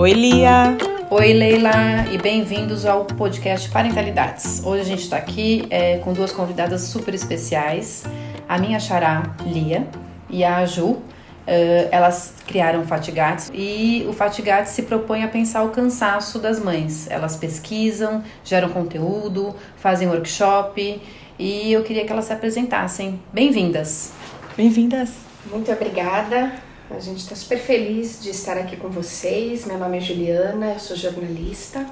Oi, Lia! Oi, Leila, e bem-vindos ao podcast Parentalidades. Hoje a gente está aqui é, com duas convidadas super especiais, a minha xará, Lia, e a Ju. Uh, elas criaram o Fatigates e o Fatigates se propõe a pensar o cansaço das mães. Elas pesquisam, geram conteúdo, fazem workshop e eu queria que elas se apresentassem. Bem-vindas! Bem-vindas! Muito obrigada. A gente está super feliz de estar aqui com vocês. Meu nome é Juliana, eu sou jornalista.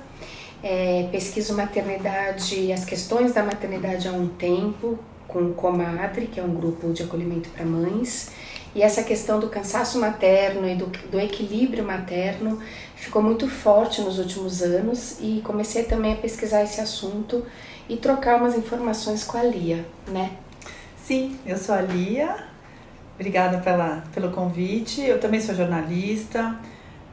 É, pesquiso maternidade e as questões da maternidade há um tempo com o Comadre, que é um grupo de acolhimento para mães. E essa questão do cansaço materno e do, do equilíbrio materno ficou muito forte nos últimos anos e comecei também a pesquisar esse assunto e trocar umas informações com a Lia, né? Sim, eu sou a Lia, Obrigada pela, pelo convite. Eu também sou jornalista,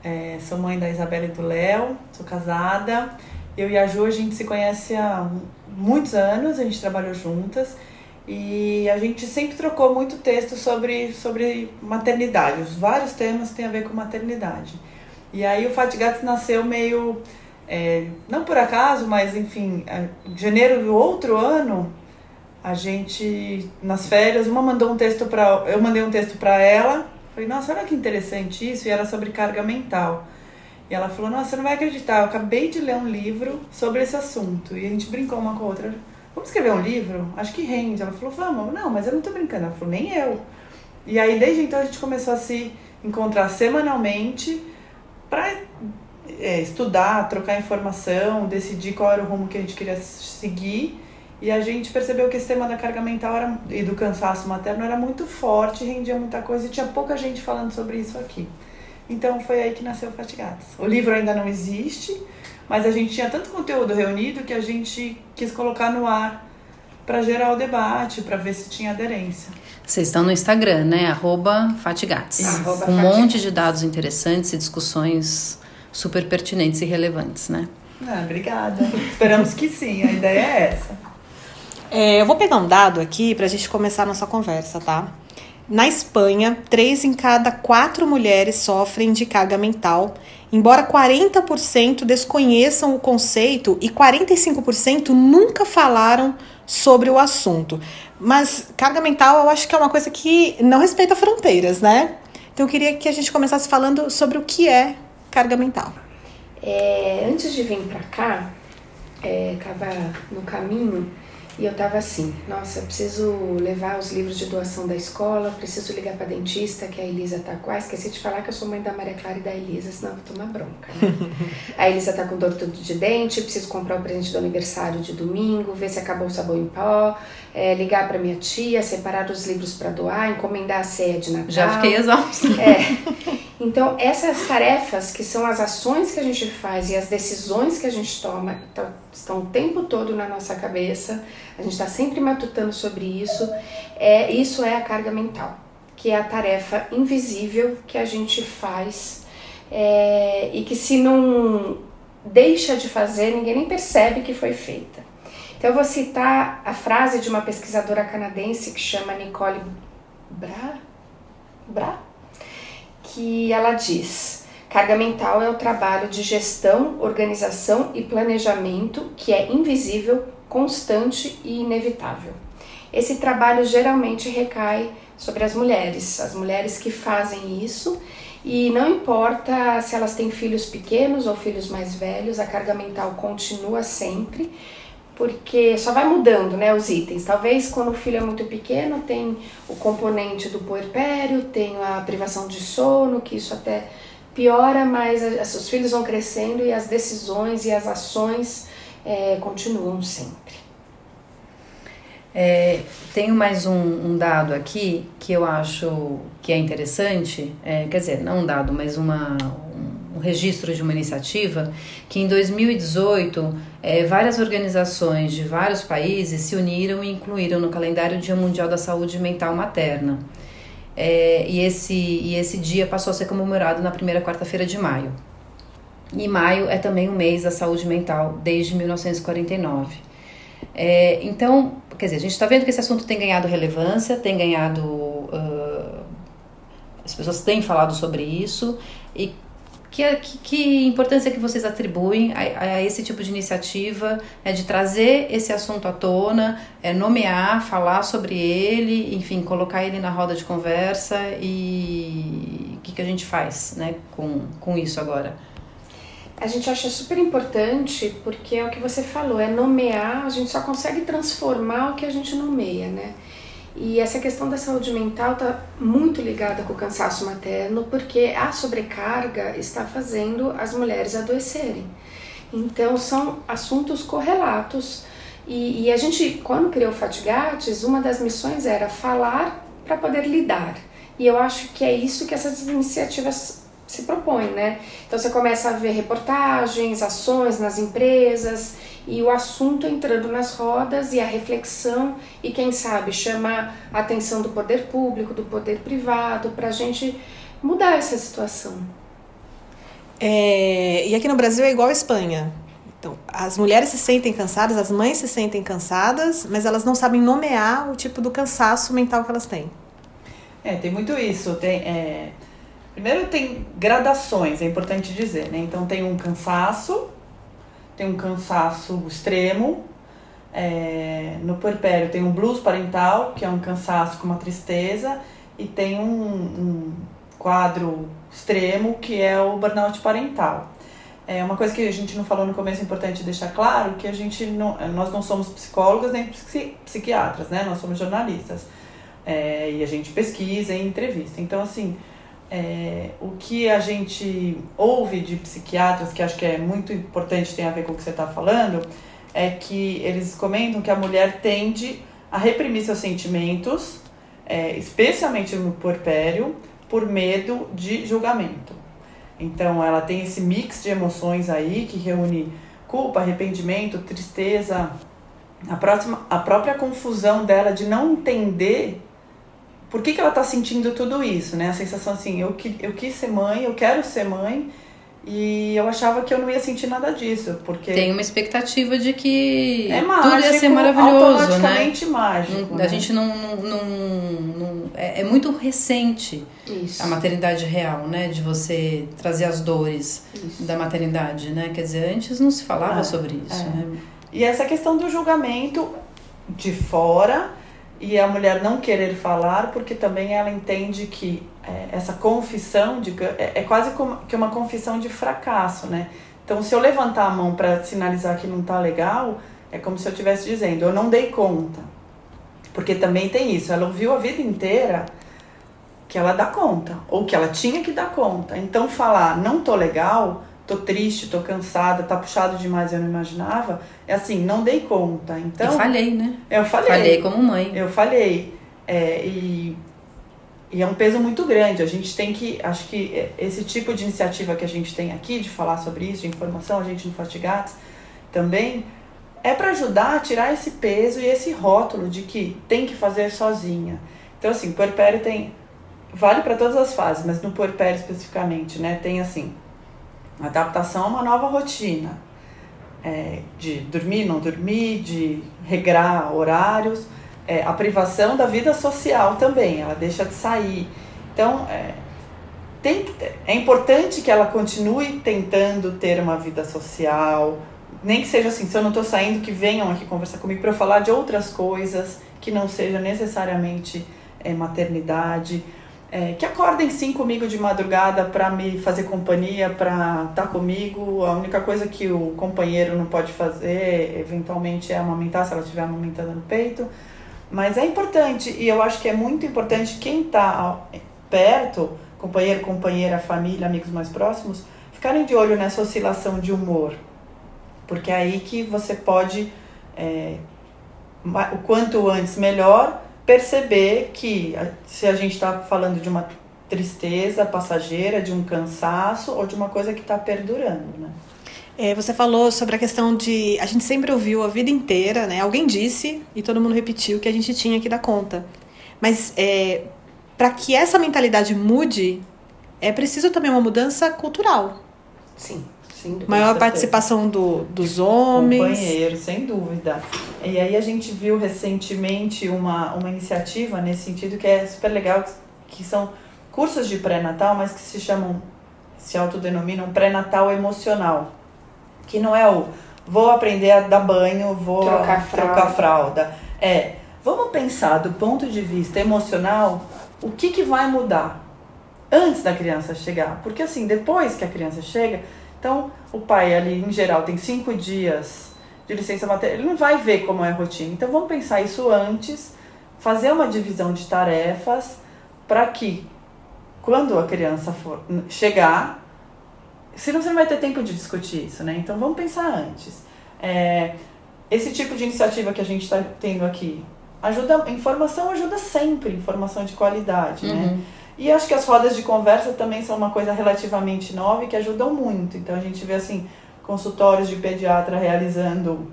é, sou mãe da Isabela e do Léo, sou casada. Eu e a Ju, a gente se conhece há muitos anos, a gente trabalhou juntas e a gente sempre trocou muito texto sobre, sobre maternidade. Os vários temas têm a ver com maternidade. E aí o Fatigatos nasceu meio, é, não por acaso, mas enfim, em janeiro do outro ano, a gente nas férias, uma mandou um texto para eu mandei um texto para ela. Falei: "Nossa, olha que interessante isso", e era sobre carga mental. E ela falou: "Nossa, você não vai acreditar, eu acabei de ler um livro sobre esse assunto". E a gente brincou uma com a outra. Vamos escrever um livro? Acho que rende. Ela falou: "Vamos". Não, mas eu não tô brincando. Ela falou: "Nem eu". E aí desde então a gente começou a se encontrar semanalmente para é, estudar, trocar informação, decidir qual era o rumo que a gente queria seguir. E a gente percebeu que esse tema da carga mental era, e do cansaço materno era muito forte, rendia muita coisa e tinha pouca gente falando sobre isso aqui. Então foi aí que nasceu o Fatigados. O livro ainda não existe, mas a gente tinha tanto conteúdo reunido que a gente quis colocar no ar para gerar o debate, para ver se tinha aderência. Vocês estão no Instagram, né? Arroba Fatigates. com um monte de dados interessantes e discussões super pertinentes e relevantes, né? Ah, obrigada. Esperamos que sim, a ideia é essa. É, eu vou pegar um dado aqui para a gente começar a nossa conversa, tá? Na Espanha, três em cada quatro mulheres sofrem de carga mental, embora 40% desconheçam o conceito e 45% nunca falaram sobre o assunto. Mas carga mental eu acho que é uma coisa que não respeita fronteiras, né? Então eu queria que a gente começasse falando sobre o que é carga mental. É, antes de vir para cá, estava é, no caminho e eu tava assim, nossa, preciso levar os livros de doação da escola, preciso ligar pra dentista, que a Elisa tá com. Ah, esqueci de falar que eu sou mãe da Maria Clara e da Elisa, senão eu vou tomar bronca. Né? a Elisa tá com dor de dente, preciso comprar o presente do aniversário de domingo, ver se acabou o sabão em pó, é, ligar pra minha tia, separar os livros para doar, encomendar a ceia de Natal. Já fiquei exausta. É. Então, essas tarefas, que são as ações que a gente faz e as decisões que a gente toma, tá, estão o tempo todo na nossa cabeça, a gente está sempre matutando sobre isso. É, isso é a carga mental, que é a tarefa invisível que a gente faz é, e que, se não deixa de fazer, ninguém nem percebe que foi feita. Então, eu vou citar a frase de uma pesquisadora canadense que chama Nicole Bra. Bra? que ela diz: carga mental é o trabalho de gestão, organização e planejamento que é invisível, constante e inevitável. Esse trabalho geralmente recai sobre as mulheres, as mulheres que fazem isso, e não importa se elas têm filhos pequenos ou filhos mais velhos, a carga mental continua sempre porque só vai mudando, né, os itens. Talvez quando o filho é muito pequeno tem o componente do puerpério, tem a privação de sono, que isso até piora, mas os filhos vão crescendo e as decisões e as ações é, continuam sempre. É, tenho mais um, um, dado aqui que eu acho que é interessante, é, quer dizer, não um dado, mas uma, um, registro de uma iniciativa que em 2018 é, várias organizações de vários países se uniram e incluíram no calendário o Dia Mundial da Saúde Mental Materna. É, e, esse, e esse dia passou a ser comemorado na primeira quarta-feira de maio. E maio é também o mês da saúde mental, desde 1949. É, então, quer dizer, a gente está vendo que esse assunto tem ganhado relevância, tem ganhado. Uh, as pessoas têm falado sobre isso. E que, que, que importância que vocês atribuem a, a, esse tipo de iniciativa é de trazer esse assunto à tona, é nomear, falar sobre ele, enfim, colocar ele na roda de conversa e o que, que a gente faz né, com, com isso agora? A gente acha super importante porque é o que você falou, é nomear, a gente só consegue transformar o que a gente nomeia, né? E essa questão da saúde mental está muito ligada com o cansaço materno, porque a sobrecarga está fazendo as mulheres adoecerem. Então, são assuntos correlatos. E, e a gente, quando criou Fatigates, uma das missões era falar para poder lidar. E eu acho que é isso que essas iniciativas se propõem, né? Então, você começa a ver reportagens, ações nas empresas e o assunto entrando nas rodas e a reflexão e quem sabe chamar a atenção do poder público, do poder privado, para a gente mudar essa situação. É, e aqui no Brasil é igual a Espanha. Então, as mulheres se sentem cansadas, as mães se sentem cansadas, mas elas não sabem nomear o tipo do cansaço mental que elas têm. É, tem muito isso. Tem, é... Primeiro tem gradações, é importante dizer, né? Então tem um cansaço, tem um cansaço extremo. É, no puerpério tem um blues parental, que é um cansaço com uma tristeza, e tem um, um quadro extremo, que é o burnout parental. É uma coisa que a gente não falou no começo, é importante deixar claro, que a gente não, nós não somos psicólogos nem psiquiatras, né? Nós somos jornalistas. É, e a gente pesquisa e entrevista. Então, assim, é, o que a gente ouve de psiquiatras, que acho que é muito importante, tem a ver com o que você está falando, é que eles comentam que a mulher tende a reprimir seus sentimentos, é, especialmente no porpério, por medo de julgamento. Então, ela tem esse mix de emoções aí que reúne culpa, arrependimento, tristeza, a, próxima, a própria confusão dela de não entender por que, que ela está sentindo tudo isso, né? A sensação assim, eu, eu quis ser mãe, eu quero ser mãe, e eu achava que eu não ia sentir nada disso, porque... Tem uma expectativa de que é mágico, tudo ia ser maravilhoso, automaticamente né? mágico. Não, né? A gente não... não, não, não é, é, muito recente Isso. a maternidade real, né? De você trazer as dores isso. da maternidade, né? Quer dizer, antes não se falava ah, sobre isso, é. né? E essa questão do julgamento de fora e a mulher não querer falar porque também ela entende que é, essa confissão de, é, é quase como que uma confissão de fracasso, né? Então, se eu levantar a mão para sinalizar que não tá legal, é como se eu estivesse dizendo, eu não dei conta. Porque também tem isso, ela ouviu a vida inteira que ela dá conta, ou que ela tinha que dar conta. Então, falar não tô legal tô triste, tô cansada, tá puxado demais, eu não imaginava. É assim, não dei conta. Então. Eu falhei, né? Eu falei. Falhei como mãe. Eu falhei. É, e, e é um peso muito grande. A gente tem que. Acho que esse tipo de iniciativa que a gente tem aqui, de falar sobre isso, de informação, a gente no Fatigatos também, é para ajudar a tirar esse peso e esse rótulo de que tem que fazer sozinha. Então, assim, puerpério tem. Vale para todas as fases, mas no puerpério especificamente, né? Tem assim Adaptação a uma nova rotina. É, de dormir, não dormir, de regrar horários, é, a privação da vida social também, ela deixa de sair. Então, é, tem, é importante que ela continue tentando ter uma vida social, nem que seja assim, se eu não estou saindo, que venham aqui conversar comigo para eu falar de outras coisas que não seja necessariamente é, maternidade é, que acordem sim comigo de madrugada para me fazer companhia, para estar tá comigo. A única coisa que o companheiro não pode fazer, eventualmente, é amamentar, se ela estiver amamentando no peito. Mas é importante, e eu acho que é muito importante quem está perto, companheiro, companheira, família, amigos mais próximos, ficarem de olho nessa oscilação de humor. Porque é aí que você pode, é, o quanto antes melhor, perceber que se a gente está falando de uma tristeza passageira, de um cansaço ou de uma coisa que está perdurando, né? É, você falou sobre a questão de. A gente sempre ouviu a vida inteira, né? Alguém disse e todo mundo repetiu que a gente tinha que dar conta. Mas é, para que essa mentalidade mude, é preciso também uma mudança cultural. Sim. Dúvida. Maior participação do, dos homens. Companheiro, sem dúvida. E aí a gente viu recentemente uma, uma iniciativa nesse sentido que é super legal, que são cursos de pré-natal, mas que se chamam, se autodenominam pré-natal emocional. Que não é o vou aprender a dar banho, vou Trocar fralda. trocar fralda. É, vamos pensar do ponto de vista emocional, o que, que vai mudar antes da criança chegar? Porque assim, depois que a criança chega, então o pai ali em geral tem cinco dias de licença materna, ele não vai ver como é a rotina. Então vamos pensar isso antes, fazer uma divisão de tarefas para que quando a criança for chegar, senão você não vai ter tempo de discutir isso, né? Então vamos pensar antes. É, esse tipo de iniciativa que a gente está tendo aqui ajuda, informação ajuda sempre, informação de qualidade, né? E acho que as rodas de conversa também são uma coisa relativamente nova e que ajudam muito. Então a gente vê assim consultórios de pediatra realizando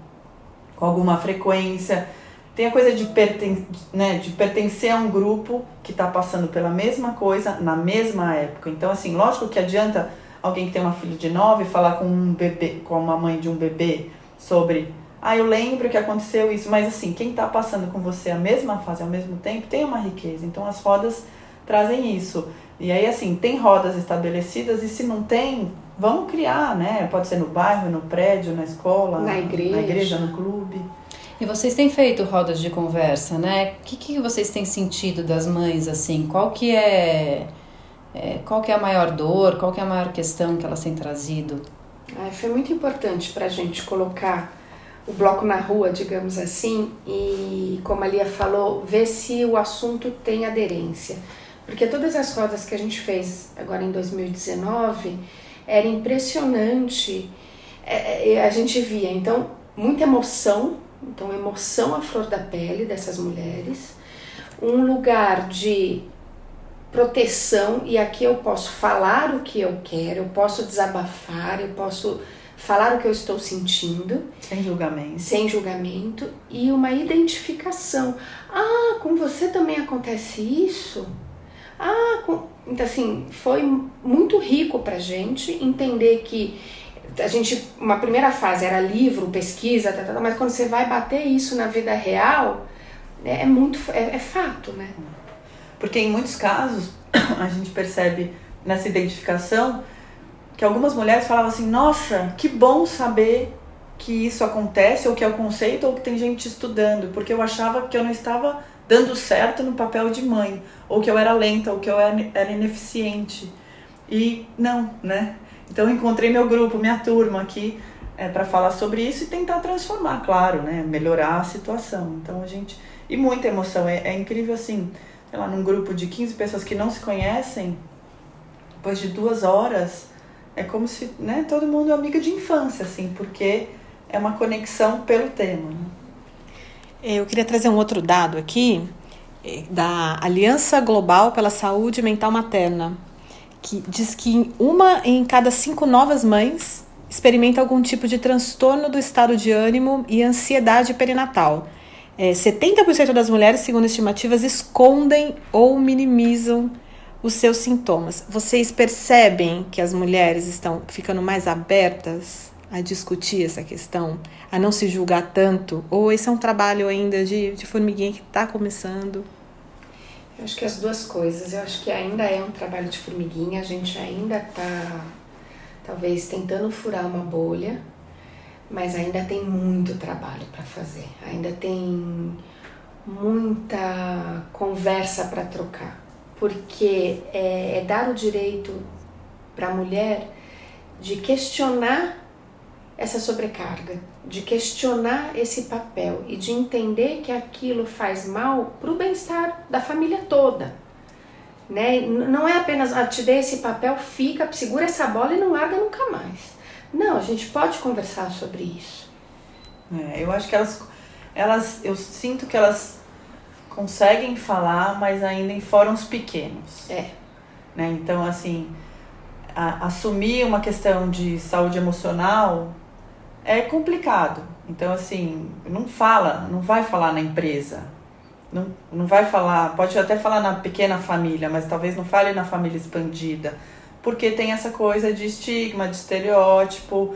com alguma frequência. Tem a coisa de, perten né, de pertencer a um grupo que está passando pela mesma coisa na mesma época. Então, assim, lógico que adianta alguém que tem uma filha de nove falar com um bebê, com uma mãe de um bebê sobre ah, eu lembro que aconteceu isso, mas assim, quem está passando com você a mesma fase ao mesmo tempo tem uma riqueza. Então as rodas trazem isso. E aí, assim, tem rodas estabelecidas e se não tem, vamos criar, né? Pode ser no bairro, no prédio, na escola, Na igreja. na igreja, no clube. E vocês têm feito rodas de conversa, né? O que, que vocês têm sentido das mães, assim? Qual que é, é, qual que é a maior dor? Qual que é a maior questão que elas têm trazido? Ah, foi muito importante para a gente colocar o bloco na rua, digamos assim, e, como a Lia falou, ver se o assunto tem aderência. Porque todas as rodas que a gente fez agora em 2019 era impressionante. É, é, a gente via, então, muita emoção, então, emoção à flor da pele dessas mulheres, um lugar de proteção, e aqui eu posso falar o que eu quero, eu posso desabafar, eu posso falar o que eu estou sentindo, Sem julgamento. sem julgamento, e uma identificação. Ah, com você também acontece isso? Ah, então assim, foi muito rico pra gente entender que a gente, uma primeira fase era livro, pesquisa, tá, tá, tá, mas quando você vai bater isso na vida real, é, é muito, é, é fato, né? Porque em muitos casos a gente percebe nessa identificação que algumas mulheres falavam assim: Nossa, que bom saber que isso acontece, ou que é o conceito, ou que tem gente estudando, porque eu achava que eu não estava dando certo no papel de mãe, ou que eu era lenta, ou que eu era ineficiente. E não, né? Então encontrei meu grupo, minha turma aqui é, para falar sobre isso e tentar transformar, claro, né? Melhorar a situação. Então a gente. E muita emoção. É, é incrível assim, sei lá, num grupo de 15 pessoas que não se conhecem, depois de duas horas, é como se né, todo mundo é amiga de infância, assim, porque é uma conexão pelo tema. Né? Eu queria trazer um outro dado aqui eh, da Aliança Global pela Saúde Mental Materna, que diz que uma em cada cinco novas mães experimenta algum tipo de transtorno do estado de ânimo e ansiedade perinatal. É, 70% das mulheres, segundo estimativas, escondem ou minimizam os seus sintomas. Vocês percebem que as mulheres estão ficando mais abertas a discutir essa questão, a não se julgar tanto? Ou esse é um trabalho ainda de, de formiguinha que está começando? Eu acho que as duas coisas. Eu acho que ainda é um trabalho de formiguinha, a gente ainda está, talvez, tentando furar uma bolha, mas ainda tem muito trabalho para fazer, ainda tem muita conversa para trocar, porque é, é dar o direito para a mulher de questionar essa sobrecarga, de questionar esse papel e de entender que aquilo faz mal para o bem-estar da família toda. Né? Não é apenas, ah, te dei esse papel, fica, segura essa bola e não larga nunca mais. Não, a gente pode conversar sobre isso. É, eu acho que elas, elas, eu sinto que elas conseguem falar, mas ainda em fóruns pequenos. É. Né? Então, assim, a- assumir uma questão de saúde emocional é complicado. Então, assim, não fala, não vai falar na empresa. Não, não vai falar, pode até falar na pequena família, mas talvez não fale na família expandida. porque tem essa coisa de estigma, de estereótipo,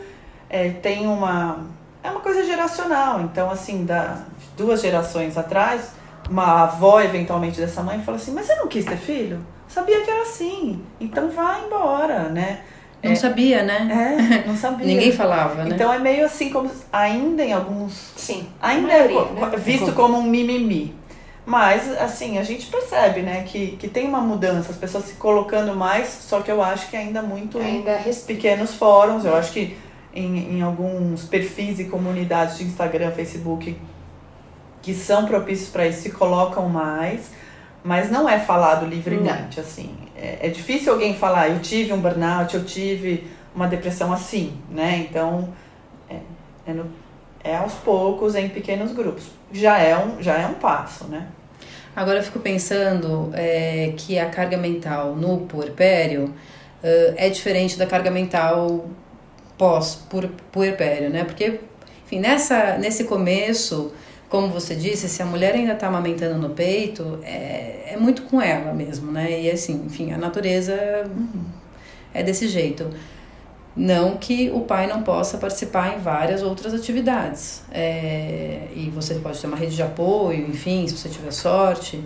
é, tem uma. É uma coisa geracional. Então, assim, da duas gerações atrás, uma avó, eventualmente, dessa mãe fala assim: Mas você não quis ter filho? Sabia que era assim, então vai embora, né? Não É. sabia, né? É, não sabia. Ninguém falava, né? Então é meio assim como ainda em alguns Sim. ainda maioria, é co- né? visto como um mimimi. Mas assim, a gente percebe, né, que, que tem uma mudança, as pessoas se colocando mais, só que eu acho que ainda muito em Ainda res- pequenos fóruns, eu acho que em, em alguns perfis e comunidades de Instagram, Facebook que são propícios para isso se colocam mais, mas não é falado livremente, assim. É, é difícil alguém falar, eu tive um burnout, eu tive uma depressão assim, né? Então, é, é, no- é aos poucos, em pequenos grupos. Já é um, já é um passo, né? Agora eu fico pensando é, que a carga mental no puerpério eh, é diferente da carga mental pós-puerpério, né? Porque, enfim, nessa, nesse começo, como você disse, se a mulher ainda está amamentando no peito, é, é muito com ela mesmo, né? E assim, enfim, a natureza é desse jeito. Não que o pai não possa participar em várias outras atividades. É, e você pode ter uma rede de apoio, enfim, se você tiver sorte.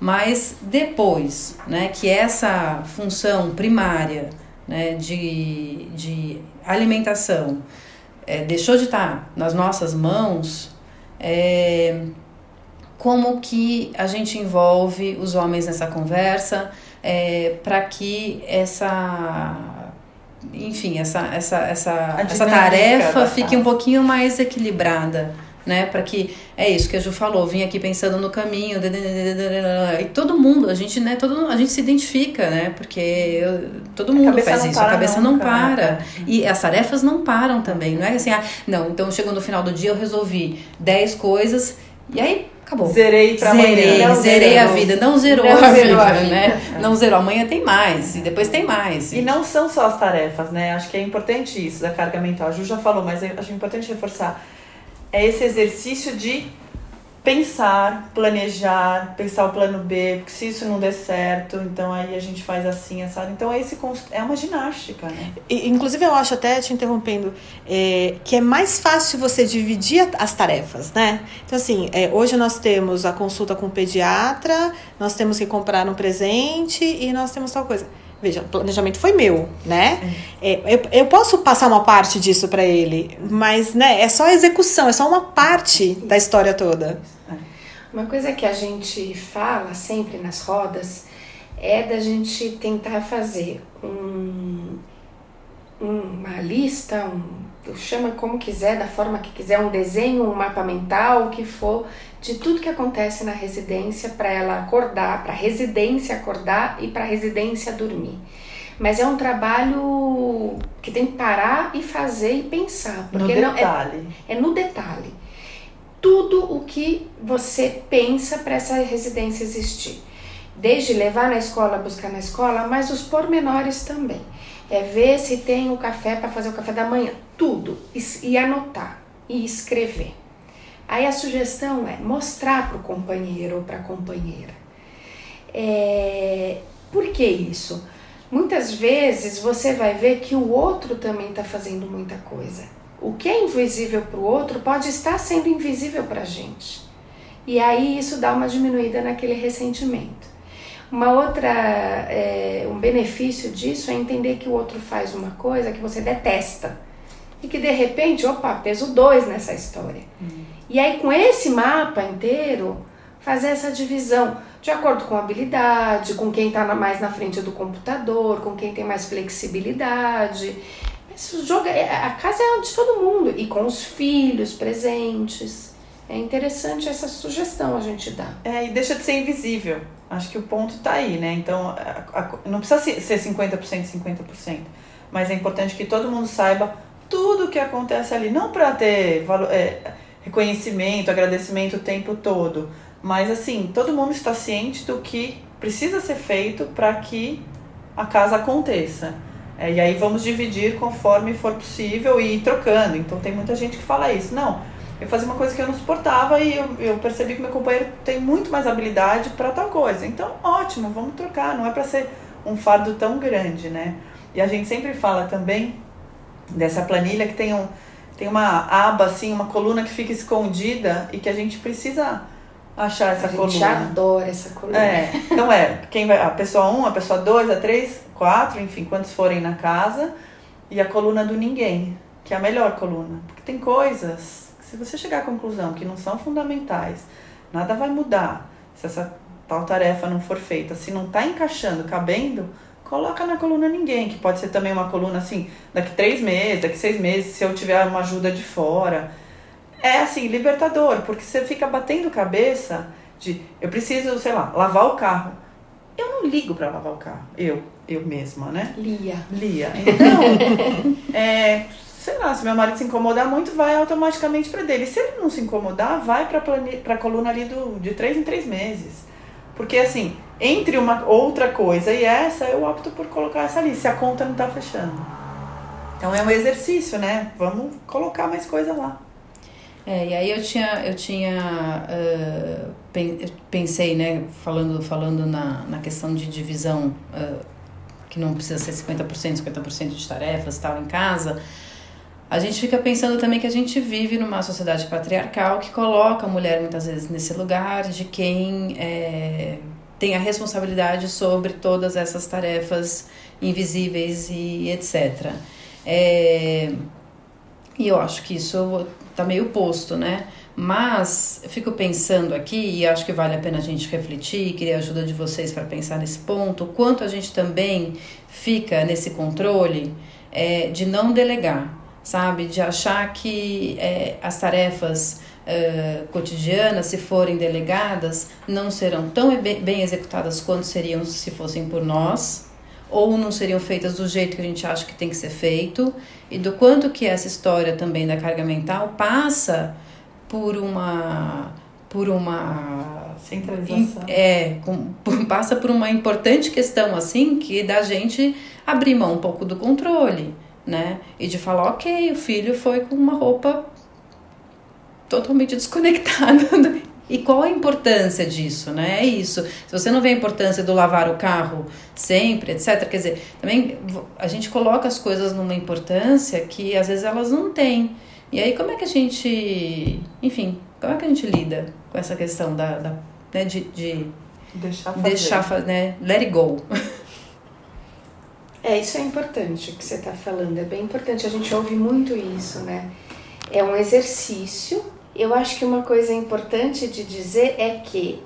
Mas depois, né, que essa função primária né, de, de alimentação é, deixou de estar nas nossas mãos, é, como que a gente envolve os homens nessa conversa é, para que essa enfim, essa, essa, essa, A essa tarefa fique um pouquinho mais equilibrada, né? Para que é isso que a Ju falou, vim aqui pensando no caminho, e todo mundo, a gente, né, todo, a gente se identifica, né? Porque eu- todo mundo faz isso, a cabeça não né? para. E as tarefas não param também, não é assim, ah, não, então chegou no final do dia eu resolvi 10 coisas e aí acabou. Zerei pra Zerei, amanhã. Não zerei zerou. a vida. Não zerou, Não a, zerou vida, a vida. né? Não zerou. Amanhã tem mais. E depois tem mais. E não são só as tarefas, né? Acho que é importante isso da carga mental. A Ju já falou, mas acho importante reforçar. É esse exercício de pensar, planejar, pensar o plano B, porque se isso não der certo, então aí a gente faz assim, assado. Então é, esse, é uma ginástica, né? E, Inclusive, eu acho até, te interrompendo, é, que é mais fácil você dividir as tarefas, né? Então, assim, é, hoje nós temos a consulta com o pediatra, nós temos que comprar um presente e nós temos tal coisa. Veja, o planejamento foi meu, né? É, eu, eu posso passar uma parte disso para ele, mas né, é só a execução, é só uma parte da história toda. Uma coisa que a gente fala sempre nas rodas é da gente tentar fazer um, uma lista, um, chama como quiser, da forma que quiser, um desenho, um mapa mental, o que for, de tudo que acontece na residência para ela acordar, para a residência acordar e para a residência dormir. Mas é um trabalho que tem que parar e fazer e pensar, No porque não é detalhe. é no detalhe. Tudo o que você pensa para essa residência existir. Desde levar na escola, buscar na escola, mas os pormenores também. É ver se tem o café para fazer o café da manhã. Tudo. E anotar. E escrever. Aí a sugestão é mostrar para o companheiro ou para a companheira. É, por que isso? Muitas vezes você vai ver que o outro também está fazendo muita coisa. O que é invisível para o outro pode estar sendo invisível para a gente. E aí isso dá uma diminuída naquele ressentimento. Uma outra, é, um benefício disso é entender que o outro faz uma coisa que você detesta. E que de repente, opa, peso dois nessa história. E aí com esse mapa inteiro, fazer essa divisão de acordo com habilidade, com quem está mais na frente do computador, com quem tem mais flexibilidade. Joga, é- a casa é de todo mundo e com os filhos presentes. É interessante essa sugestão a gente dar. É, e deixa de ser invisível. Acho que o ponto tá aí, né? Então, a- a- não precisa ser ser 50%, 50%. Mas é importante que todo mundo saiba tudo o que acontece ali. Não para ter valo- é, reconhecimento, agradecimento o tempo todo. Mas, assim, todo mundo está ciente do que precisa ser feito para que a casa aconteça. É, e aí vamos dividir conforme for possível e ir trocando. Então, tem muita gente que fala isso. Não, eu fazia uma coisa que eu não suportava e eu, eu percebi que meu companheiro tem muito mais habilidade para tal coisa. Então, ótimo, vamos trocar. Não é para ser um fardo tão grande, né? E a gente sempre fala também dessa planilha que tem, um, tem uma aba, assim, uma coluna que fica escondida e que a gente precisa achar essa a coluna. gente adora essa coluna. É, então é, quem vai, a pessoa 1, um, a pessoa 2, a 3, 4, enfim, quantos forem na casa, e a coluna do ninguém, que é a melhor coluna. Porque tem coisas que se você chegar à conclusão que não são fundamentais, nada vai mudar se essa tal tarefa não for feita, se não está encaixando, cabendo, coloca na coluna ninguém, que pode ser também uma coluna assim, daqui três meses, daqui seis meses, se eu tiver uma ajuda de fora. É assim, libertador, porque você fica batendo cabeça de eu preciso, sei lá, lavar o carro. Eu não ligo para lavar o carro, eu, eu mesma, né? Lia. Lia. Então, é, sei lá, se meu marido se incomodar muito, vai automaticamente para dele. Se ele não se incomodar, vai para a coluna ali do, de três em três meses. Porque assim, entre uma outra coisa e essa, eu opto por colocar essa ali, se a conta não tá fechando. Então é um exercício, né? Vamos colocar mais coisa lá. É, e aí eu tinha, eu tinha uh, pensei, né, falando, falando na, na questão de divisão, uh, que não precisa ser 50%, 50% de tarefas tal em casa, a gente fica pensando também que a gente vive numa sociedade patriarcal que coloca a mulher muitas vezes nesse lugar de quem é, tem a responsabilidade sobre todas essas tarefas invisíveis e etc. É, e eu acho que isso tá meio posto, né? Mas fico pensando aqui, e acho que vale a pena a gente refletir, queria a ajuda de vocês para pensar nesse ponto, o quanto a gente também fica nesse controle é, de não delegar, sabe? De achar que é, as tarefas uh, cotidianas, se forem delegadas, não serão tão bem executadas quanto seriam se fossem por nós, ou não seriam feitas do jeito que a gente acha que tem que ser feito, e do quanto que essa história também da carga mental passa por uma por uma centralização. É, com, passa por uma importante questão assim que da gente abrir mão um pouco do controle, né? E de falar, ok, o filho foi com uma roupa totalmente desconectada E qual a importância disso, né? É isso. Se você não vê a importância do lavar o carro sempre, etc. Quer dizer, também a gente coloca as coisas numa importância que às vezes elas não têm. E aí como é que a gente, enfim, como é que a gente lida com essa questão da, da né, de, de deixar fazer, deixar, né, let it go. É, isso é importante o que você está falando, é bem importante. A gente ouve muito isso, né? É um exercício eu acho que uma coisa importante de dizer é que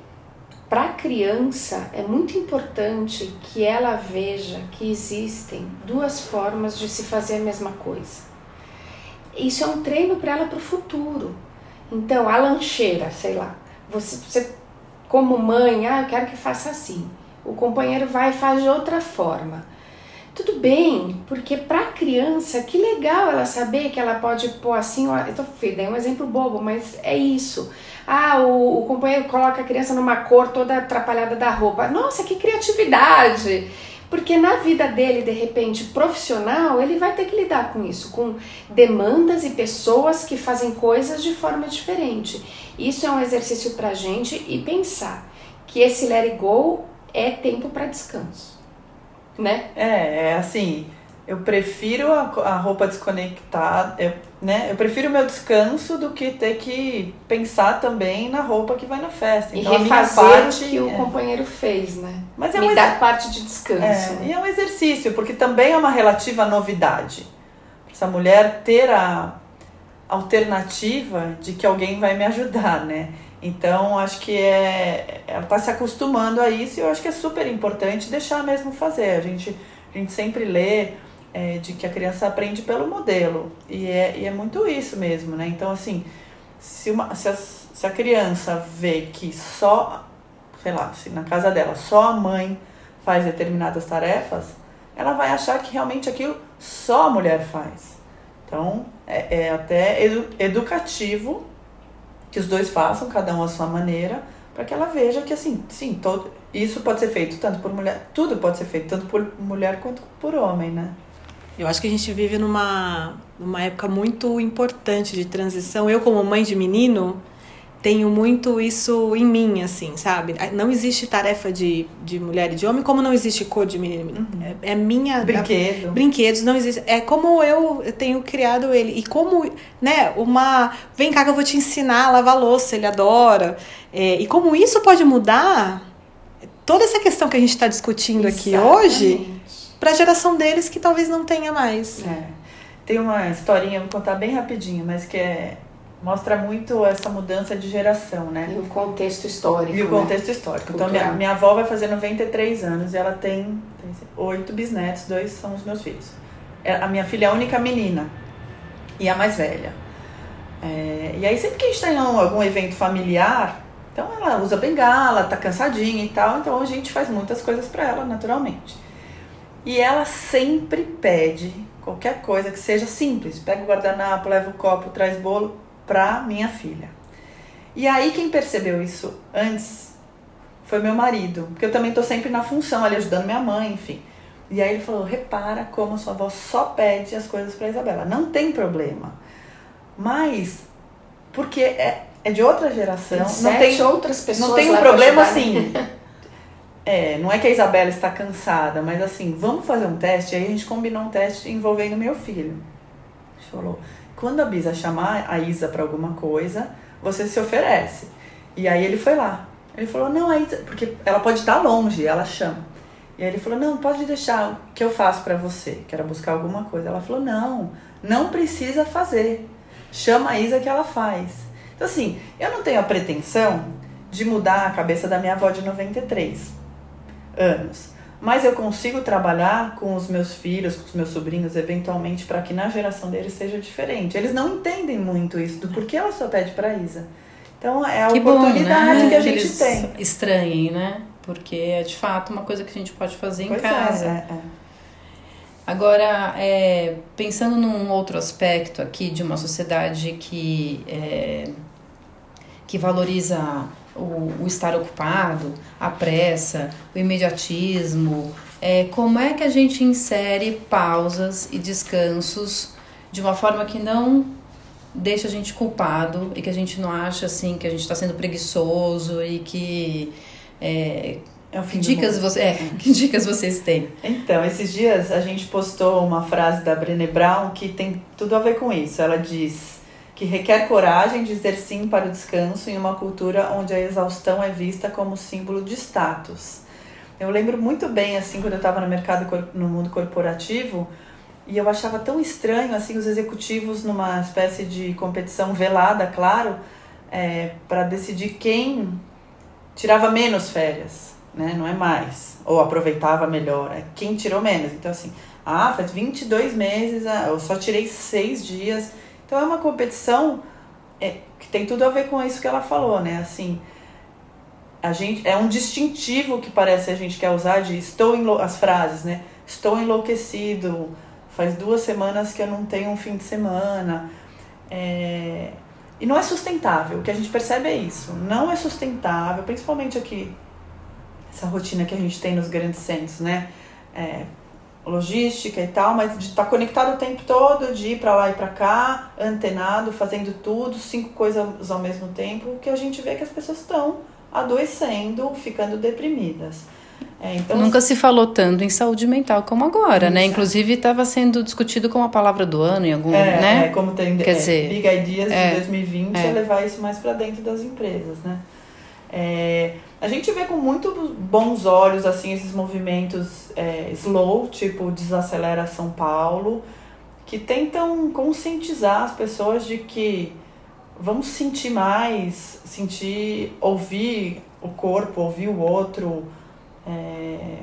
para a criança é muito importante que ela veja que existem duas formas de se fazer a mesma coisa. Isso é um treino para ela para o futuro. Então, a lancheira, sei lá, você, você como mãe, ah, eu quero que faça assim. O companheiro vai e faz de outra forma. Tudo bem, porque para a criança, que legal ela saber que ela pode pôr assim, ó, eu tô, dei um exemplo bobo, mas é isso. Ah, o, o companheiro coloca a criança numa cor toda atrapalhada da roupa. Nossa, que criatividade! Porque na vida dele, de repente, profissional, ele vai ter que lidar com isso, com demandas e pessoas que fazem coisas de forma diferente. Isso é um exercício para gente e pensar que esse let it go é tempo para descanso né? É, é assim, eu prefiro a, a roupa desconectada, eu, né? Eu prefiro o meu descanso do que ter que pensar também na roupa que vai na festa. Então, e refazer a parte, o que o é... companheiro fez, né? Mas é Me um dar parte de descanso. É, né? E é um exercício, porque também é uma relativa novidade. Essa mulher ter a alternativa de que alguém vai me ajudar, né? Então, acho que é, ela está se acostumando a isso e eu acho que é super importante deixar mesmo fazer. A gente, a gente sempre lê é, de que a criança aprende pelo modelo e é, e é muito isso mesmo, né? Então, assim, se, uma, se, a, se a criança vê que só, sei lá, se na casa dela só a mãe faz determinadas tarefas, ela vai achar que realmente aquilo só a mulher faz. Então, é, é até edu, educativo que os dois façam, cada um à sua maneira, para que ela veja que assim, sim, todo, isso pode ser feito tanto por mulher, tudo pode ser feito tanto por mulher quanto por homem, né? Eu acho que a gente vive numa, numa época muito importante de transição. Eu, como mãe de menino, tenho muito isso em mim, assim, sabe? Não existe tarefa de, de mulher e de homem, como não existe cor de menino. Uhum. É, é, minha. Brinquedo. A, brinquedos não existe. É como eu tenho criado ele. E como, né, uma. Vem cá que eu vou te ensinar a lavar louça, ele adora. É, e como isso pode mudar toda essa questão que a gente está discutindo Exatamente. aqui hoje para a geração deles que talvez não tenha mais. É. Tem uma historinha, vou contar bem rapidinho, mas que é mostra muito essa mudança de geração, né? E o contexto histórico. E o né? contexto histórico. Então, minha, minha avó vai fazer 93 anos e ela tem oito bisnetos, dois são os meus filhos. É, a minha filha é a única menina e a mais velha. É, e aí, sempre que a gente tem algum evento familiar, então ela usa bengala, tá cansadinha e tal, então a gente faz muitas coisas para ela, naturalmente. E ela sempre pede qualquer coisa que seja simples. Pega o guardanapo, leva o copo, traz bolo para minha filha. E aí quem percebeu isso antes foi meu marido, porque eu também tô sempre na função ali ajudando minha mãe, enfim. E aí ele falou: "Repara como sua avó só pede as coisas para Isabela. Não tem problema. Mas porque é, é de outra geração, tem não tem outras pessoas Não tem um problema assim. É, não é que a Isabela está cansada, mas assim, vamos fazer um teste. Aí a gente combinou um teste envolvendo meu filho. A gente falou: quando a Bisa chamar a Isa para alguma coisa, você se oferece. E aí ele foi lá. Ele falou: "Não, a Isa, porque ela pode estar longe, ela chama". E aí ele falou: "Não, pode deixar que eu faço para você, que era buscar alguma coisa". Ela falou: "Não, não precisa fazer. Chama a Isa que ela faz". Então assim, eu não tenho a pretensão de mudar a cabeça da minha avó de 93 anos. Mas eu consigo trabalhar com os meus filhos, com os meus sobrinhos, eventualmente, para que na geração deles seja diferente. Eles não entendem muito isso, do porquê ela só pede para Isa. Então é a que oportunidade bom, né? que a gente Eles tem. Estranhem, né? Porque é de fato uma coisa que a gente pode fazer pois em é, casa. É, é. Agora, é, pensando num outro aspecto aqui de uma sociedade que, é, que valoriza o, o estar ocupado, a pressa, o imediatismo, é, como é que a gente insere pausas e descansos de uma forma que não deixa a gente culpado e que a gente não acha assim que a gente está sendo preguiçoso e que é, é que dicas você é, que dicas vocês têm? Então, esses dias a gente postou uma frase da Brené Brown que tem tudo a ver com isso. Ela diz: que requer coragem de dizer sim para o descanso em uma cultura onde a exaustão é vista como símbolo de status. Eu lembro muito bem, assim, quando eu estava no mercado, no mundo corporativo, e eu achava tão estranho, assim, os executivos numa espécie de competição velada, claro, é, para decidir quem tirava menos férias, né? Não é mais. Ou aproveitava melhor, é quem tirou menos. Então, assim, ah, faz 22 meses, ah, eu só tirei seis dias então é uma competição é, que tem tudo a ver com isso que ela falou, né? Assim, a gente é um distintivo que parece a gente quer usar de estou as frases, né? Estou enlouquecido. Faz duas semanas que eu não tenho um fim de semana. É... E não é sustentável. O que a gente percebe é isso. Não é sustentável, principalmente aqui, essa rotina que a gente tem nos grandes centros, né? É, logística e tal, mas de estar tá conectado o tempo todo, de ir para lá e para cá, antenado, fazendo tudo, cinco coisas ao mesmo tempo, o que a gente vê que as pessoas estão adoecendo, ficando deprimidas. É, então, Nunca se falou tanto em saúde mental como agora, né? Inclusive estava sendo discutido como a palavra do ano em algum, é, né? É, como tem Quer é, dizer, Big Ideas é, de 2020 é, levar isso mais para dentro das empresas, né? É, a gente vê com muito bons olhos assim esses movimentos é, slow, tipo Desacelera São Paulo, que tentam conscientizar as pessoas de que vamos sentir mais, sentir, ouvir o corpo, ouvir o outro, é,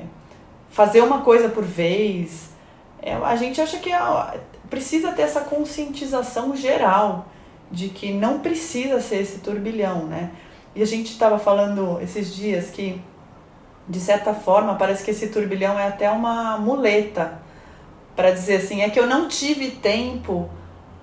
fazer uma coisa por vez. É, a gente acha que é, precisa ter essa conscientização geral de que não precisa ser esse turbilhão, né? E a gente estava falando esses dias que, de certa forma, parece que esse turbilhão é até uma muleta para dizer assim: é que eu não tive tempo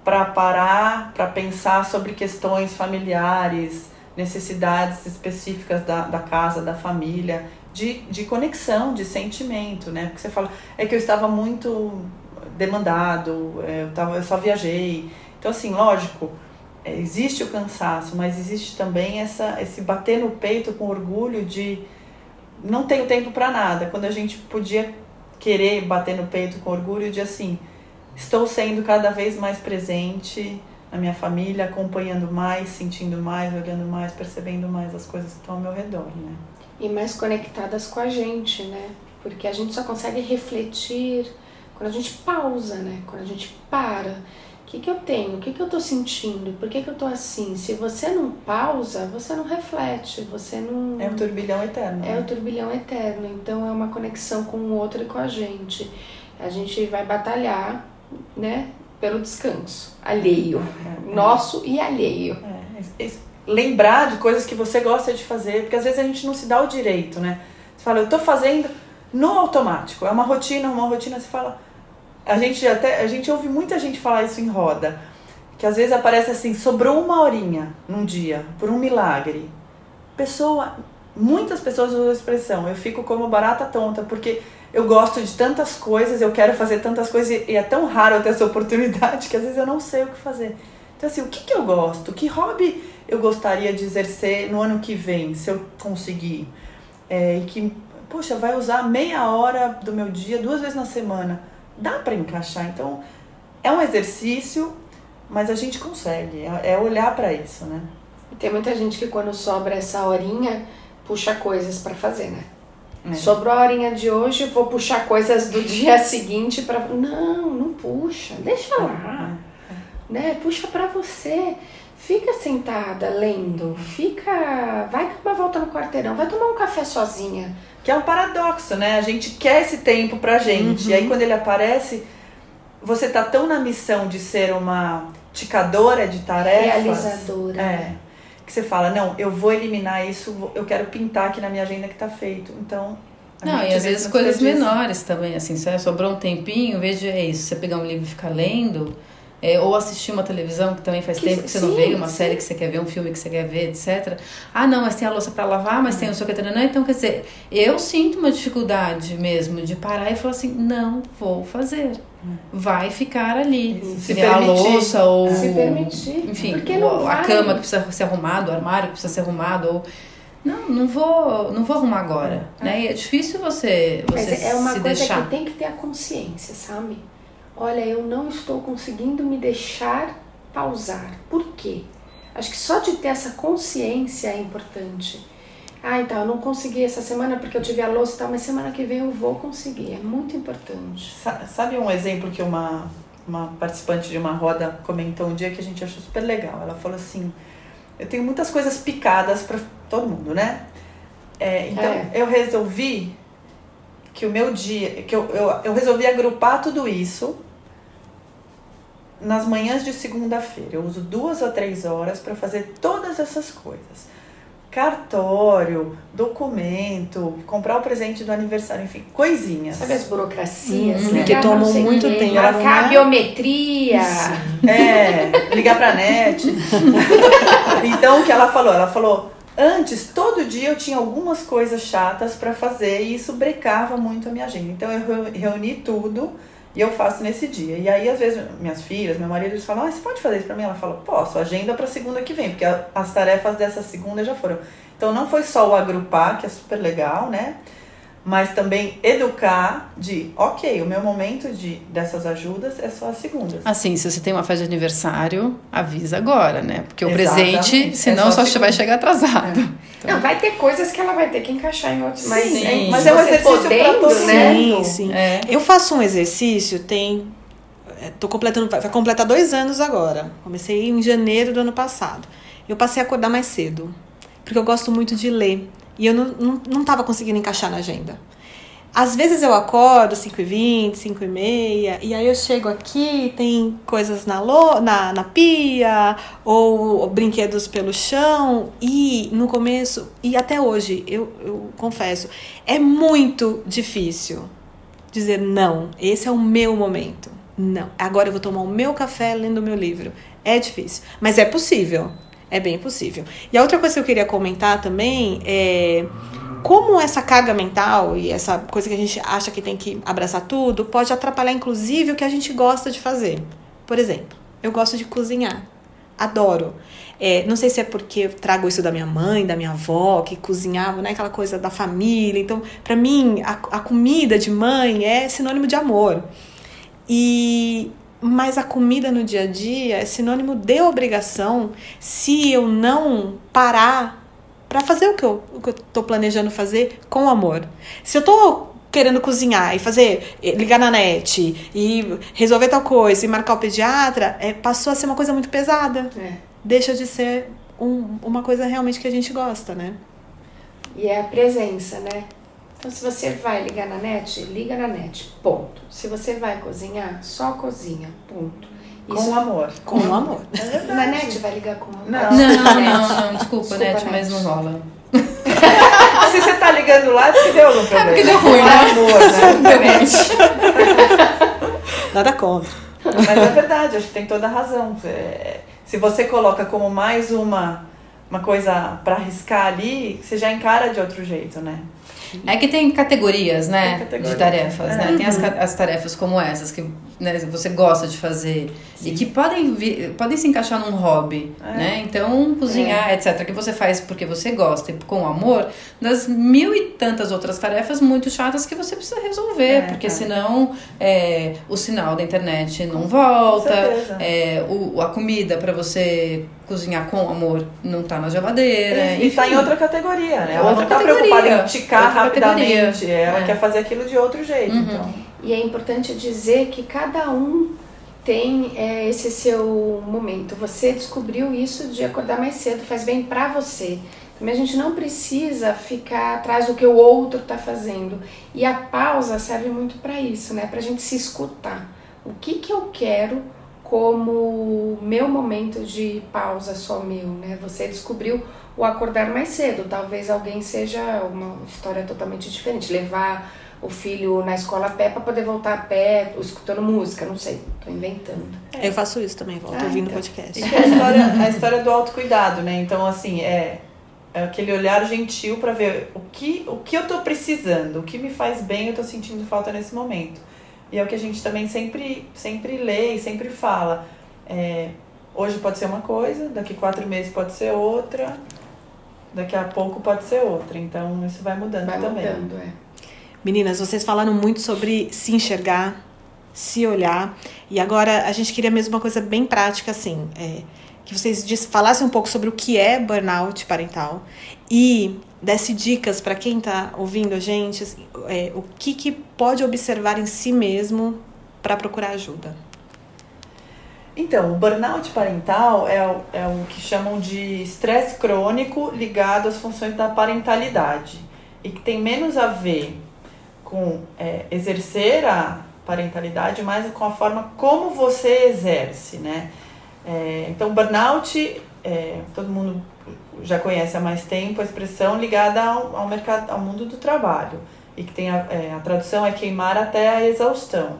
para parar, para pensar sobre questões familiares, necessidades específicas da, da casa, da família, de, de conexão, de sentimento, né? Porque você fala, é que eu estava muito demandado, é, eu, tava, eu só viajei. Então, assim, lógico, existe o cansaço, mas existe também essa, esse bater no peito com orgulho de não tenho tempo para nada. Quando a gente podia querer bater no peito com orgulho de assim, estou sendo cada vez mais presente na minha família, acompanhando mais, sentindo mais, olhando mais, percebendo mais as coisas que estão ao meu redor, né? E mais conectadas com a gente, né? Porque a gente só consegue refletir quando a gente pausa, né? Quando a gente para que, que eu tenho? O que, que eu estou sentindo? Por que, que eu estou assim? Se você não pausa, você não reflete, você não. É um turbilhão eterno. É né? o turbilhão eterno. Então é uma conexão com o outro e com a gente. A gente vai batalhar, né? Pelo descanso alheio. É, é. Nosso e alheio. É, lembrar de coisas que você gosta de fazer, porque às vezes a gente não se dá o direito, né? Você fala, eu tô fazendo no automático, é uma rotina, uma rotina, você fala, a gente até a gente ouve muita gente falar isso em roda, que às vezes aparece assim, sobrou uma horinha num dia por um milagre. Pessoa, muitas pessoas usam a expressão, eu fico como barata tonta, porque eu gosto de tantas coisas, eu quero fazer tantas coisas e é tão raro ter essa oportunidade que às vezes eu não sei o que fazer. Então assim, o que, que eu gosto? Que hobby eu gostaria de exercer no ano que vem, se eu conseguir? É, e que, poxa, vai usar meia hora do meu dia, duas vezes na semana dá para encaixar. Então, é um exercício, mas a gente consegue. É, é olhar para isso, né? E tem muita gente que quando sobra essa horinha, puxa coisas para fazer, né? É. Sobrou a horinha de hoje, vou puxar coisas do dia seguinte para Não, não puxa, deixa lá. É. Né? Puxa para você. Fica sentada lendo, fica, vai dar uma volta no quarteirão, vai tomar um café sozinha que é um paradoxo, né? A gente quer esse tempo pra gente. Uhum. E aí quando ele aparece, você tá tão na missão de ser uma ticadora de tarefas. Realizadora. É. Que você fala, não, eu vou eliminar isso, eu quero pintar aqui na minha agenda que tá feito. Então. Não, e às vezes coisas menores também, assim, sobrou um tempinho, em vez de é isso, você pegar um livro e ficar lendo é, ou assistir uma televisão que também faz que, tempo que você sim, não vê, uma sim. série que você quer ver, um filme que você quer ver, etc. Ah, não, mas tem a louça para lavar, mas tem o seu que não. Então, quer dizer, eu sinto uma dificuldade mesmo de parar e falar assim, não vou fazer. Vai ficar ali. Se, se a louça ou. Se permitir. Enfim, ou a cama que precisa ser arrumado, o armário que precisa ser arrumado, ou não, não vou, não vou arrumar agora, é. né? E é difícil você, você Mas é uma se coisa deixar. que tem que ter a consciência, sabe? Olha, eu não estou conseguindo me deixar pausar. Por quê? Acho que só de ter essa consciência é importante. Ah, então, eu não consegui essa semana porque eu tive a louça e tal, mas semana que vem eu vou conseguir. É muito importante. Sabe um exemplo que uma, uma participante de uma roda comentou um dia que a gente achou super legal? Ela falou assim: Eu tenho muitas coisas picadas para todo mundo, né? É, então, é. eu resolvi que o meu dia, que eu, eu, eu resolvi agrupar tudo isso nas manhãs de segunda-feira. Eu uso duas a três horas para fazer todas essas coisas. Cartório, documento, comprar o presente do aniversário, enfim, coisinhas. Sabe as burocracias? Hum, né? Que tomam muito tempo. Marcar a biometria. É, ligar pra net. então, o que ela falou? Ela falou, Antes, todo dia eu tinha algumas coisas chatas para fazer e isso brecava muito a minha agenda. Então eu reuni tudo e eu faço nesse dia. E aí, às vezes, minhas filhas, meu marido, eles falam: ah, você pode fazer isso para mim? Ela fala: posso, agenda para segunda que vem, porque as tarefas dessa segunda já foram. Então não foi só o agrupar, que é super legal, né? Mas também educar de, ok, o meu momento de dessas ajudas é só as segundas. Assim, se você tem uma festa de aniversário, avisa agora, né? Porque o Exatamente. presente, senão é só, só vai chegar atrasado. É. Então. Não, vai ter coisas que ela vai ter que encaixar em outros. Mas, sim, é, mas é um exercício para todo né? Sim, sim. É. Eu faço um exercício, tem é, tô completando, vai completar dois anos agora. Comecei em janeiro do ano passado. Eu passei a acordar mais cedo, porque eu gosto muito de ler. E eu não, não, não conseguindo encaixar na agenda. Às vezes eu acordo 5h20, 5h30, e aí eu chego aqui, tem coisas na, lo, na, na pia, ou, ou brinquedos pelo chão, e no começo, e até hoje, eu, eu confesso, é muito difícil dizer não, esse é o meu momento. Não, agora eu vou tomar o meu café lendo o meu livro. É difícil, mas é possível. É bem possível. E a outra coisa que eu queria comentar também é como essa carga mental e essa coisa que a gente acha que tem que abraçar tudo pode atrapalhar, inclusive, o que a gente gosta de fazer. Por exemplo, eu gosto de cozinhar. adoro. É, não sei se é porque eu trago isso da minha mãe, da minha avó, que cozinhava, né? Aquela coisa da família. Então, para mim, a, a comida de mãe é sinônimo de amor. E mas a comida no dia a dia é sinônimo de obrigação se eu não parar para fazer o que eu, o que eu tô planejando fazer com amor. Se eu tô querendo cozinhar e fazer, ligar na net e resolver tal coisa e marcar o pediatra, é, passou a ser uma coisa muito pesada. É. Deixa de ser um, uma coisa realmente que a gente gosta, né? E é a presença, né? Então, se você vai ligar na net, liga na net, ponto. Se você vai cozinhar, só cozinha, ponto. Isso, com amor. Com, com amor. É na net vai ligar com amor? Não, não, não, não, não desculpa, desculpa net, net, mas não rola. se você tá ligando lá, é porque deu algum problema. É porque deu ruim, né? Amor, né? Nada contra. Mas é verdade, acho que tem toda a razão. Se você coloca como mais uma, uma coisa para arriscar ali, você já encara de outro jeito, né? É que tem categorias, né? Tem categoria. De tarefas, é. né? Tem as, uhum. as tarefas como essas que né, você gosta de fazer Sim. e que podem, podem se encaixar num hobby, é. né? Então, cozinhar, é. etc., que você faz porque você gosta e com amor, das mil e tantas outras tarefas muito chatas que você precisa resolver, é, porque senão é, o sinal da internet não volta, é, o, a comida para você cozinhar com amor não tá na geladeira. É, e, está em outra categoria, né? Ela outra não tá preocupada em ticar rapidamente, categoria. ela é. quer fazer aquilo de outro jeito. Uhum. Então. E é importante dizer que cada um tem é, esse seu momento. Você descobriu isso de acordar mais cedo, faz bem para você. Também a gente não precisa ficar atrás do que o outro está fazendo. E a pausa serve muito para isso, né? Para a gente se escutar. O que, que eu quero como meu momento de pausa só meu, né? Você descobriu o acordar mais cedo. Talvez alguém seja uma história totalmente diferente. Levar o filho na escola a pé para poder voltar a pé, escutando música, não sei, tô inventando. É. Eu faço isso também, volto ah, ouvindo então. podcast. E a história, a história do autocuidado, né? Então, assim, é, é aquele olhar gentil para ver o que, o que eu tô precisando, o que me faz bem, eu tô sentindo falta nesse momento. E é o que a gente também sempre, sempre lê e sempre fala. É, hoje pode ser uma coisa, daqui quatro meses pode ser outra, daqui a pouco pode ser outra. Então, isso vai mudando vai também. Mudando, é. Meninas, vocês falaram muito sobre se enxergar, se olhar. E agora a gente queria mesmo uma coisa bem prática, assim. É, que vocês falassem um pouco sobre o que é burnout parental e desse dicas para quem está ouvindo a gente, assim, é, o que, que pode observar em si mesmo para procurar ajuda. Então, o burnout parental é o, é o que chamam de estresse crônico ligado às funções da parentalidade e que tem menos a ver com é, exercer a parentalidade, mas com a forma como você exerce, né? É, então, burnout, é, todo mundo já conhece há mais tempo a expressão ligada ao, ao mercado, ao mundo do trabalho e que tem a, é, a tradução é queimar até a exaustão.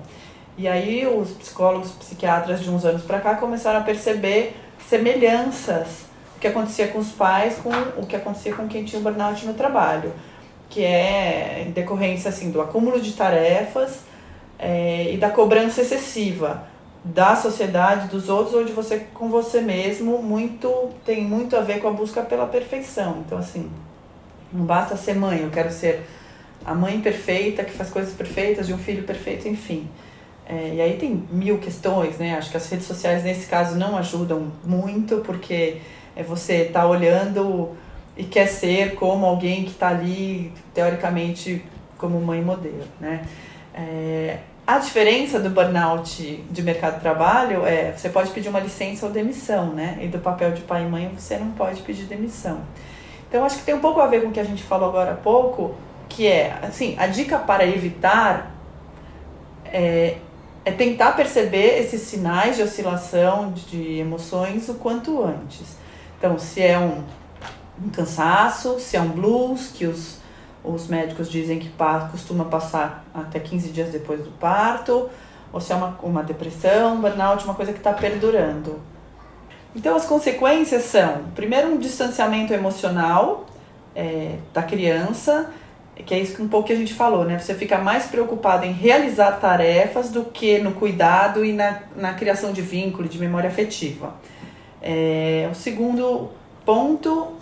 E aí os psicólogos, psiquiatras de uns anos para cá começaram a perceber semelhanças o que acontecia com os pais com o que acontecia com quem tinha burnout no trabalho que é em decorrência assim, do acúmulo de tarefas é, e da cobrança excessiva da sociedade, dos outros, ou de você com você mesmo, muito tem muito a ver com a busca pela perfeição. Então, assim, não basta ser mãe, eu quero ser a mãe perfeita, que faz coisas perfeitas, de um filho perfeito, enfim. É, e aí tem mil questões, né? Acho que as redes sociais, nesse caso, não ajudam muito, porque é você tá olhando e quer ser como alguém que está ali, teoricamente, como mãe modelo, né? É, a diferença do burnout de mercado de trabalho é você pode pedir uma licença ou demissão, né? E do papel de pai e mãe você não pode pedir demissão. Então acho que tem um pouco a ver com o que a gente falou agora há pouco, que é assim, a dica para evitar é, é tentar perceber esses sinais de oscilação de emoções o quanto antes. Então, se é um um cansaço, se é um blues, que os, os médicos dizem que costuma passar até 15 dias depois do parto, ou se é uma, uma depressão, burnout, uma coisa que está perdurando. Então, as consequências são, primeiro, um distanciamento emocional é, da criança, que é isso que um pouco que a gente falou, né? Você fica mais preocupado em realizar tarefas do que no cuidado e na, na criação de vínculo, de memória afetiva. É, o segundo ponto,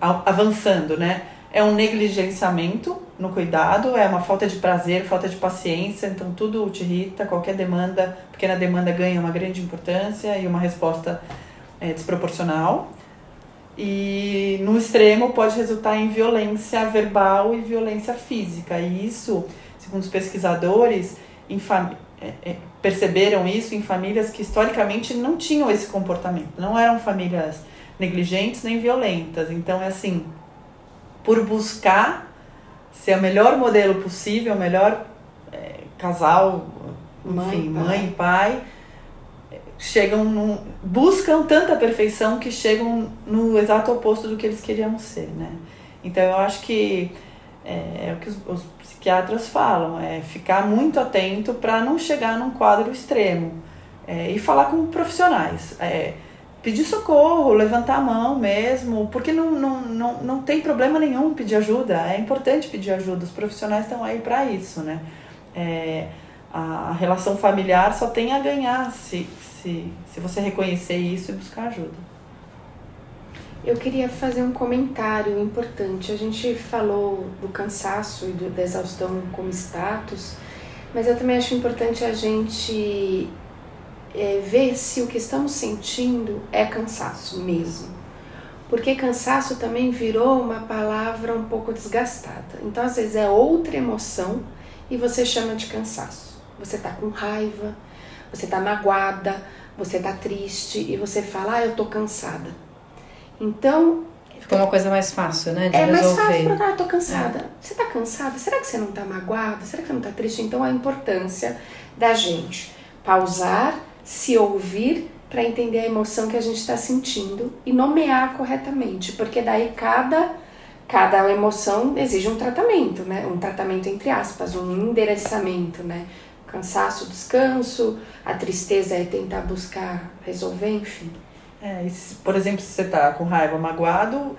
avançando, né? É um negligenciamento no cuidado, é uma falta de prazer, falta de paciência, então tudo te irrita, qualquer demanda, pequena demanda ganha uma grande importância e uma resposta é, desproporcional. E no extremo pode resultar em violência verbal e violência física. E isso, segundo os pesquisadores, em é, é, perceberam isso em famílias que historicamente não tinham esse comportamento, não eram famílias negligentes nem violentas. Então é assim, por buscar ser o melhor modelo possível, o melhor é, casal, enfim, mãe, mãe, pai, chegam num, buscam tanta perfeição que chegam no exato oposto do que eles queriam ser, né? Então eu acho que é, é o que os, os, psiquiatras falam, é ficar muito atento para não chegar num quadro extremo é, e falar com profissionais. É, pedir socorro, levantar a mão mesmo, porque não, não, não, não tem problema nenhum pedir ajuda, é importante pedir ajuda, os profissionais estão aí para isso, né? É, a relação familiar só tem a ganhar se, se, se você reconhecer isso e buscar ajuda. Eu queria fazer um comentário importante. A gente falou do cansaço e do, da exaustão como status, mas eu também acho importante a gente é, ver se o que estamos sentindo é cansaço mesmo. Porque cansaço também virou uma palavra um pouco desgastada. Então, às vezes, é outra emoção e você chama de cansaço. Você tá com raiva, você tá magoada, você tá triste e você fala, ah, eu tô cansada. Então. Ficou uma coisa mais fácil, né? De é resolver. mais fácil pra, ah, tô cansada. É. Você tá cansada? Será que você não tá magoada? Será que você não tá triste? Então, a importância da gente pausar se ouvir para entender a emoção que a gente está sentindo e nomear corretamente, porque daí cada cada emoção exige um tratamento, né? Um tratamento entre aspas, um endereçamento, né? Cansaço, descanso, a tristeza é tentar buscar resolver, enfim. É, se, por exemplo, se você está com raiva, magoado,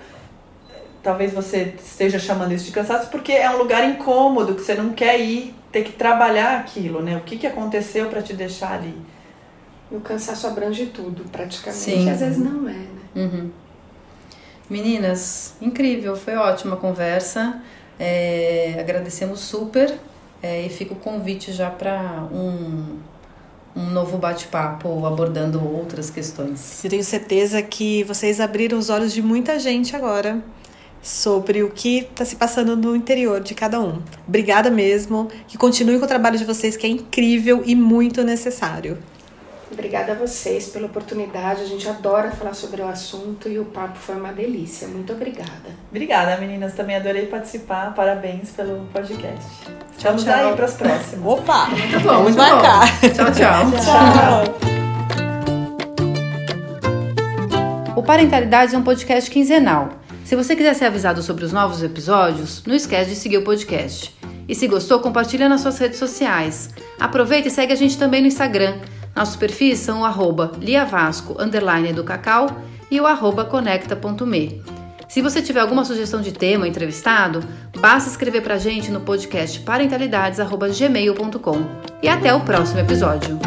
talvez você esteja chamando isso de cansaço porque é um lugar incômodo que você não quer ir, ter que trabalhar aquilo, né? O que, que aconteceu para te deixar ali? O cansaço abrange tudo, praticamente. Sim. Às vezes não é, né? Uhum. Meninas, incrível, foi ótima a conversa. É, agradecemos super é, e fica o convite já para um, um novo bate-papo abordando outras questões. Eu tenho certeza que vocês abriram os olhos de muita gente agora sobre o que está se passando no interior de cada um. Obrigada mesmo, que continue com o trabalho de vocês que é incrível e muito necessário. Obrigada a vocês pela oportunidade. A gente adora falar sobre o assunto e o papo foi uma delícia. Muito obrigada. Obrigada, meninas. Também adorei participar. Parabéns pelo podcast. Tchau, Estamos tchau. aí para as próximas. Opa! Muito bom, Vamos marcar. Tchau, tchau. tchau. O Parentalidade é um podcast quinzenal. Se você quiser ser avisado sobre os novos episódios, não esquece de seguir o podcast. E se gostou, compartilha nas suas redes sociais. Aproveita e segue a gente também no Instagram nossos perfis são o arroba liavasco, underline do cacau e o arroba conecta.me. Se você tiver alguma sugestão de tema ou entrevistado, basta escrever pra gente no podcast parentalidades.gmail.com. E até o próximo episódio.